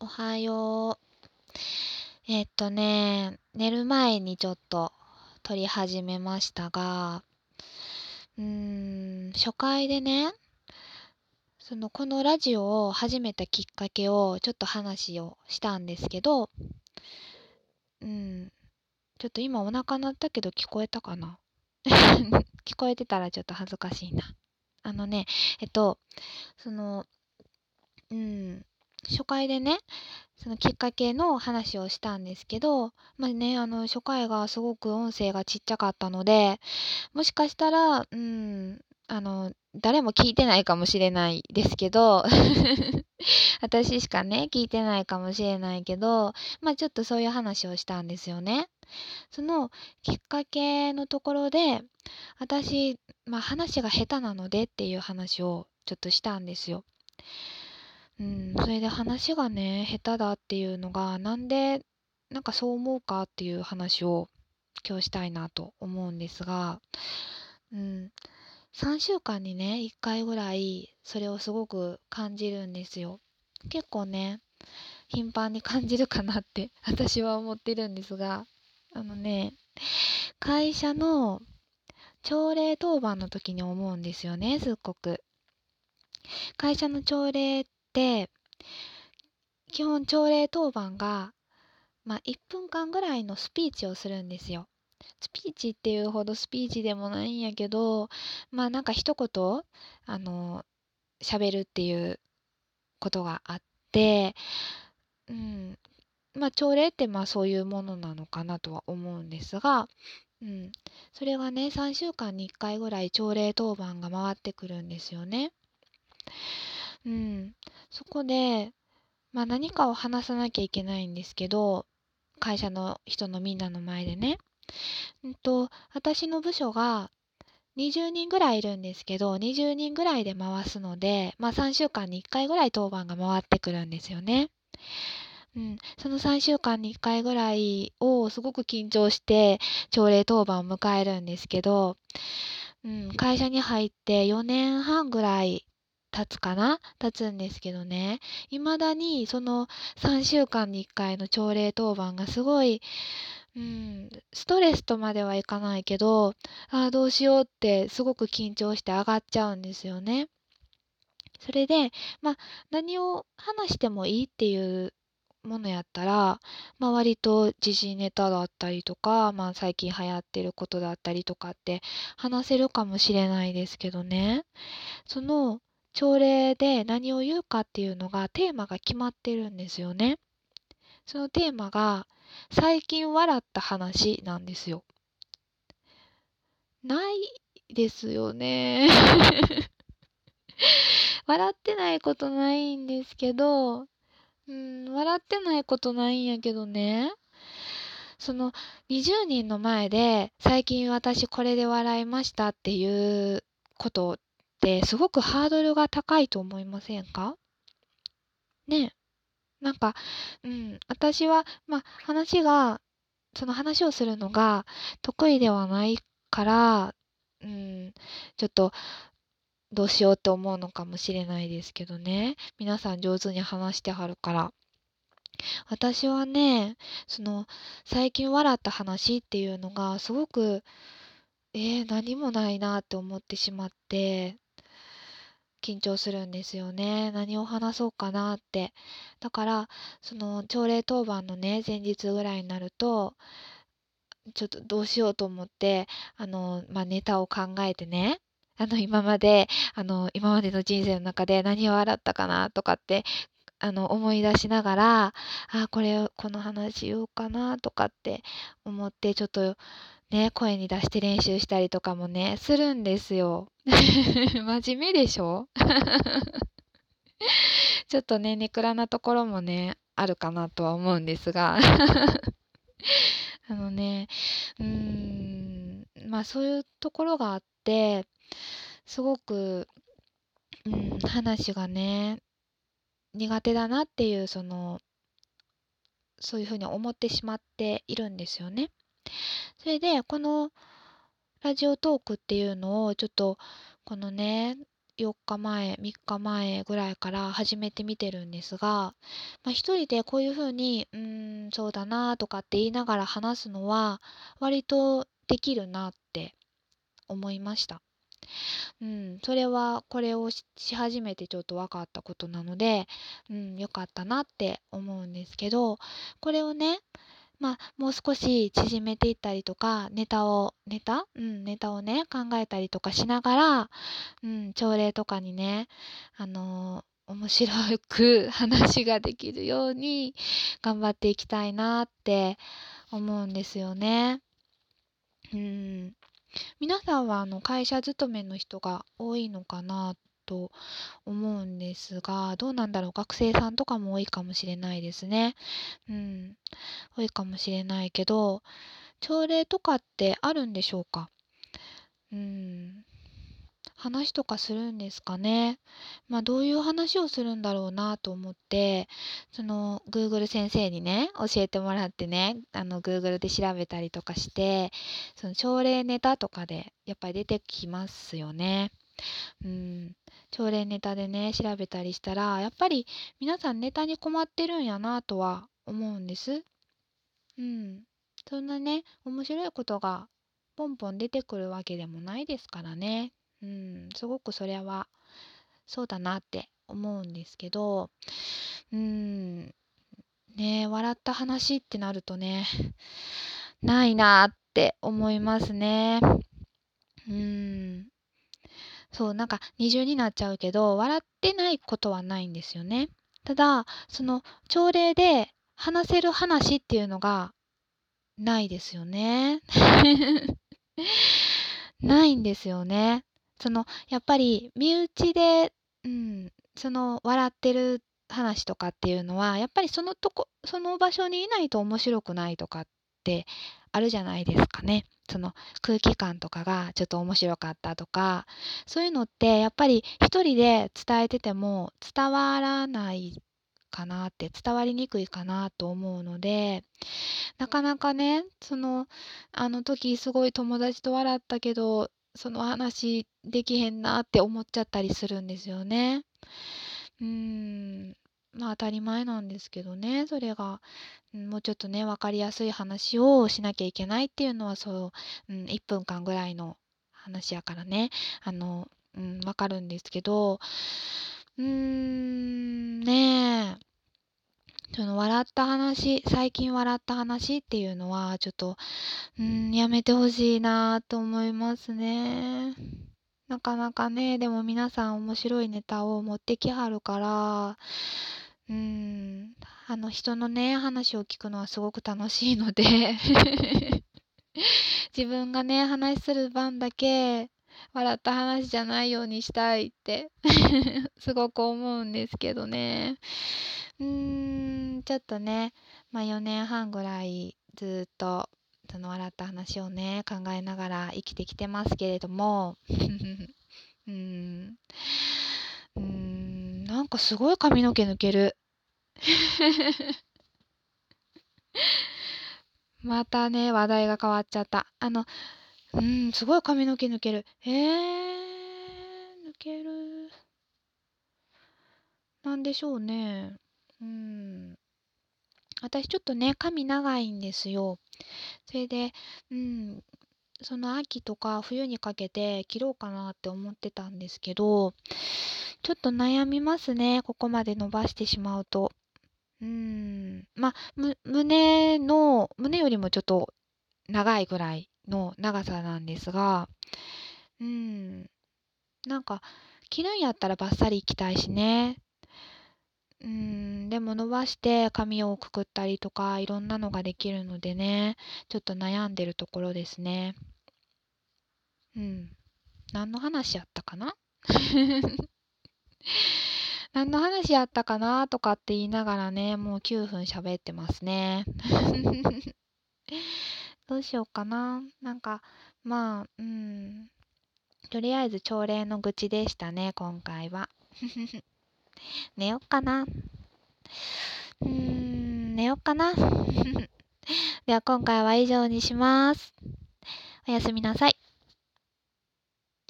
おはよう。えっとね、寝る前にちょっと撮り始めましたが、うーん、初回でね、その、このラジオを始めたきっかけをちょっと話をしたんですけど、うん、ちょっと今お腹鳴ったけど聞こえたかな？聞こえてたらちょっと恥ずかしいな。あのね、えっと、その、うん、初回でね、そのきっかけの話をしたんですけど、まあね、あの、初回がすごく音声がちっちゃかったので、もしかしたら、うん、あの、誰も聞いてないかもしれないですけど、私しかね、聞いてないかもしれないけど、まあちょっとそういう話をしたんですよね。そのきっかけのところで、私、まあ話が下手なのでっていう話をちょっとしたんですよ。うん、それで話がね、下手だっていうのが、なんで、なんかそう思うかっていう話を今日したいなと思うんですが、うん、3週間にね、1回ぐらい、それをすごく感じるんですよ。結構ね、頻繁に感じるかなって 私は思ってるんですが、あのね、会社の朝礼当番の時に思うんですよね、すっごく。会社の朝礼で、基本朝礼当番が、まあ、1分間ぐらいのスピーチをするんですよ。スピーチっていうほどスピーチでもないんやけど、まあなんか一言、あの、喋るっていうことがあって、うん、まあ朝礼ってまあそういうものなのかなとは思うんですが、うん、それがね、3週間に1回ぐらい朝礼当番が回ってくるんですよね。うん。そこで、まあ何かを話さなきゃいけないんですけど、会社の人のみんなの前でね。うんと、私の部署が20人ぐらいいるんですけど、20人ぐらいで回すので、まあ3週間に1回ぐらい当番が回ってくるんですよね。うん、その3週間に1回ぐらいをすごく緊張して朝礼当番を迎えるんですけど、うん、会社に入って4年半ぐらい経つかな？経つんですけどね。未だにその3週間に1回の朝礼当番がすごい、うん、ストレスとまではいかないけど、ああ、どうしようってすごく緊張して上がっちゃうんですよね。それで、まあ、何を話してもいいっていうものやったら、まあ、割と時事ネタだったりとか、まあ、最近流行ってることだったりとかって話せるかもしれないですけどね。その朝礼で何を言うかっていうのがテーマが決まってるんですよね。そのテーマが最近笑った話なんですよ。ないですよね。笑ってないことないんですけど、うん、笑ってないことないんやけどね。その20人の前で最近私これで笑いましたっていうことってすごくハードルが高いと思いませんか？ねなんか、うん、私は、まあ、話が、その話をするのが得意ではないから、うん、ちょっと、どうしようって思うのかもしれないですけどね。皆さん上手に話してはるから。私はね、その、最近笑った話っていうのがすごく、えー、何もないなって思ってしまって、緊張するんですよね。何を話そうかなって。だから、その朝礼当番のね、前日ぐらいになると、ちょっとどうしようと思って、あの、まあ、ネタを考えてね、あの、今まで、あの、今までの人生の中で何を笑ったかなとかって、あの、思い出しながら、あ、これ、この話言おうかなとかって思って、ちょっと、ね、声に出して練習したりとかもね、するんですよ。真面目でしょ？ちょっとね、ネクラなところもね、あるかなとは思うんですが あのね、うーん、まあそういうところがあって、すごく、うん、話がね、苦手だなっていう、その、そういうふうに思ってしまっているんですよね。それで、このラジオトークっていうのをちょっと、このね、4日前、3日前ぐらいから始めてみてるんですが、まあ、一人でこういうふうに、うん、そうだなとかって言いながら話すのは、割とできるなって思いました。うん、それはこれをし始めてちょっと分かったことなので、うん、よかったなって思うんですけど、これをね、まあ、もう少し縮めていったりとか、ネタを、ネタ？うん、ネタをね、考えたりとかしながら、うん、朝礼とかにね、あのー、面白く 話ができるように頑張っていきたいなって思うんですよね。うん。皆さんはあの会社勤めの人が多いのかなっと思うんですが、どうなんだろう学生さんとかも多いかもしれないですね。うん。多いかもしれないけど、朝礼とかってあるんでしょうか？うん。話とかするんですかね。まあどういう話をするんだろうなと思って、その Google 先生にね、教えてもらってね、あの Google で調べたりとかして、その朝礼ネタとかでやっぱり出てきますよね。うん。朝礼ネタでね、調べたりしたら、やっぱり皆さんネタに困ってるんやなとは思うんです。うん。そんなね、面白いことがポンポン出てくるわけでもないですからね。うん、すごくそれはそうだなって思うんですけど、うん、ね笑った話ってなるとね、ないなって思いますね。うん。そう、なんか二重になっちゃうけど、笑ってないことはないんですよね。ただ、その朝礼で話せる話っていうのがないですよね。ないんですよね。その、やっぱり身内で、うん、その笑ってる話とかっていうのは、やっぱりそのとこ、その場所にいないと面白くないとかってあるじゃないですかね。その空気感とかがちょっと面白かったとか、そういうのってやっぱり一人で伝えてても伝わらないかなって、伝わりにくいかなと思うので、なかなかね、その、あの時すごい友達と笑ったけど、その話できへんなって思っちゃったりするんですよね。うん、まあ当たり前なんですけどね、それが。もうちょっとね、分かりやすい話をしなきゃいけないっていうのは、そう、うん、1分間ぐらいの話やからね、あの、うん、わかるんですけど、うーん、ねえ、その笑った話、最近笑った話っていうのは、ちょっと、うん、やめてほしいなと思いますね。なかなかね、でも皆さん面白いネタを持ってきはるから、うーん、あの人のね、話を聞くのはすごく楽しいので。自分がね、話する番だけ、笑った話じゃないようにしたいって。すごく思うんですけどね。うーん、ちょっとね、まあ4年半ぐらいずっとその笑った話をね、考えながら生きてきてますけれども、うーん、うーん、なんかすごい髪の毛抜ける。またね、話題が変わっちゃった。あの、うん、すごい髪の毛抜ける。えー、抜ける。なんでしょうね。うん。私ちょっとね、髪長いんですよ。それで、うん、その秋とか冬にかけて切ろうかなって思ってたんですけど、ちょっと悩みますね。ここまで伸ばしてしまうと。うん。まあ、む、胸の、胸よりもちょっと長いぐらいの長さなんですが、うん。なんか、切るんやったらバッサリいきたいしね。うん、でも伸ばして髪をくくったりとか、いろんなのができるのでね、ちょっと悩んでるところですね。うん。何の話やったかな？何の話やったかなとかって言いながらね、もう9分喋ってますね。どうしようかな。なんか、まあ、うん。とりあえず朝礼の愚痴でしたね、今回は。寝よっかな。うーん、寝よっかな。では今回は以上にします。おやすみなさい。